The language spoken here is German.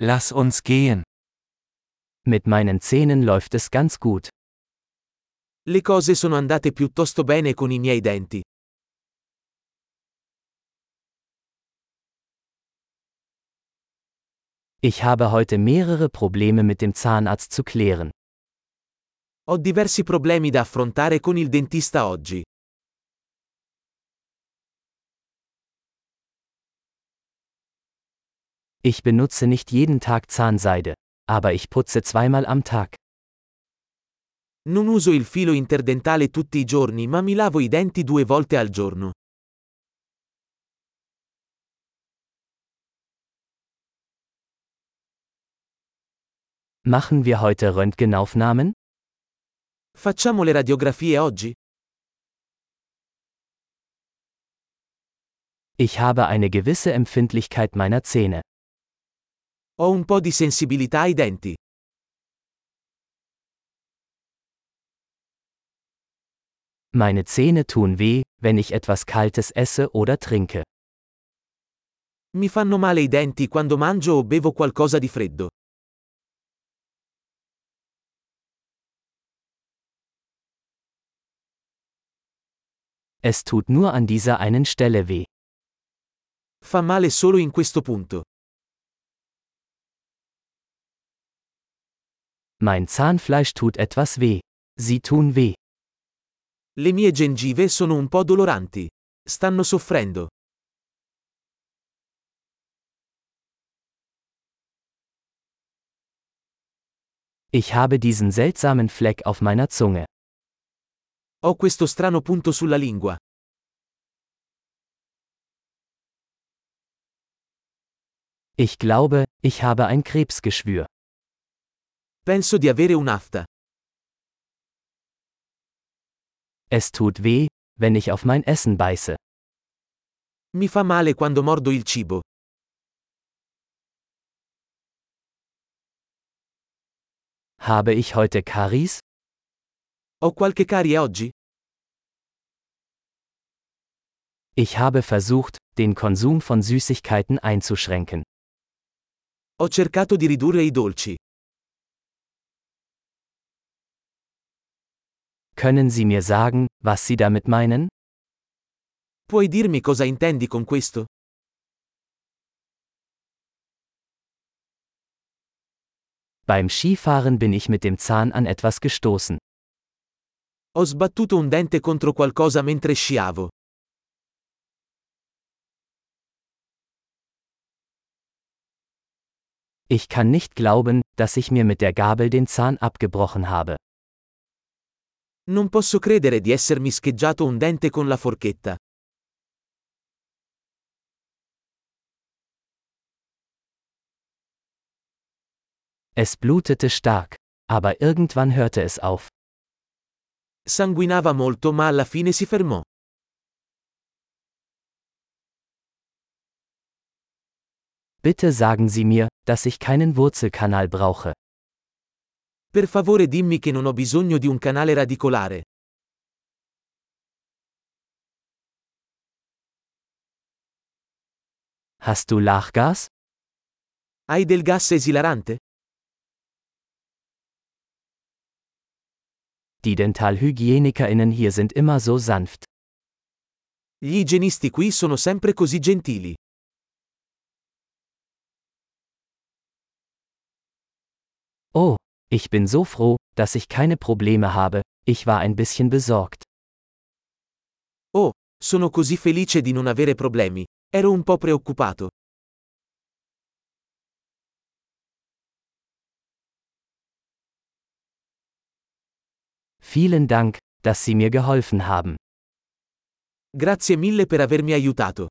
Lass uns gehen. Mit meinen Zähnen läuft es ganz gut. Le cose sono andate piuttosto bene con i miei denti. Ich habe heute mehrere Probleme mit dem Zahnarzt zu klären. Ho diversi problemi da affrontare con il dentista oggi. Ich benutze nicht jeden Tag Zahnseide, aber ich putze zweimal am Tag. Non uso il filo interdentale tutti i giorni ma mi lavo i denti due volte al giorno. Machen wir heute Röntgenaufnahmen? Facciamo le radiografie oggi? Ich habe eine gewisse Empfindlichkeit meiner Zähne. Ho un po' di sensibilità ai denti. Meine Zähne tun weh, wenn ich etwas Kaltes esse oder trinke. Mi fanno male i denti quando mangio o bevo qualcosa di freddo. Es tut nur an dieser einen Stelle weh. Fa male solo in questo punto. Mein Zahnfleisch tut etwas weh. Sie tun weh. Le mie gengive sono un po' doloranti. Stanno soffrendo. Ich habe diesen seltsamen Fleck auf meiner Zunge. Ho questo strano punto sulla lingua. Ich glaube, ich habe ein Krebsgeschwür. Penso di avere un'afta. Es tut weh, wenn ich auf mein Essen beiße. Mi fa male quando mordo il cibo. Habe ich heute Karies? Ho qualche carie oggi? Ich habe versucht, den Konsum von Süßigkeiten einzuschränken. Ho cercato di ridurre i dolci. Können Sie mir sagen, was Sie damit meinen? Puoi dirmi cosa intendi con questo? Beim Skifahren bin ich mit dem Zahn an etwas gestoßen. Ho sbattuto un dente contro qualcosa mentre sciavo. Ich kann nicht glauben, dass ich mir mit der Gabel den Zahn abgebrochen habe. Non posso credere di essermi scheggiato un dente con la forchetta. Es blutete stark, aber irgendwann hörte es auf. Sanguinava molto ma alla fine si fermò. Bitte sagen Sie mir, dass ich keinen Wurzelkanal brauche. Per favore dimmi che non ho bisogno di un canale radicolare. Hast du Lachgas? Hai del gas esilarante? Die DentalhygienikerInnen hier sind immer so sanft. Gli igienisti qui sono sempre così gentili. Oh, ich bin so froh, dass ich keine Probleme habe, ich war ein bisschen besorgt. Oh, sono così felice di non avere problemi. Ero un po' preoccupato. Vielen Dank, dass Sie mir geholfen haben. Grazie mille per avermi aiutato.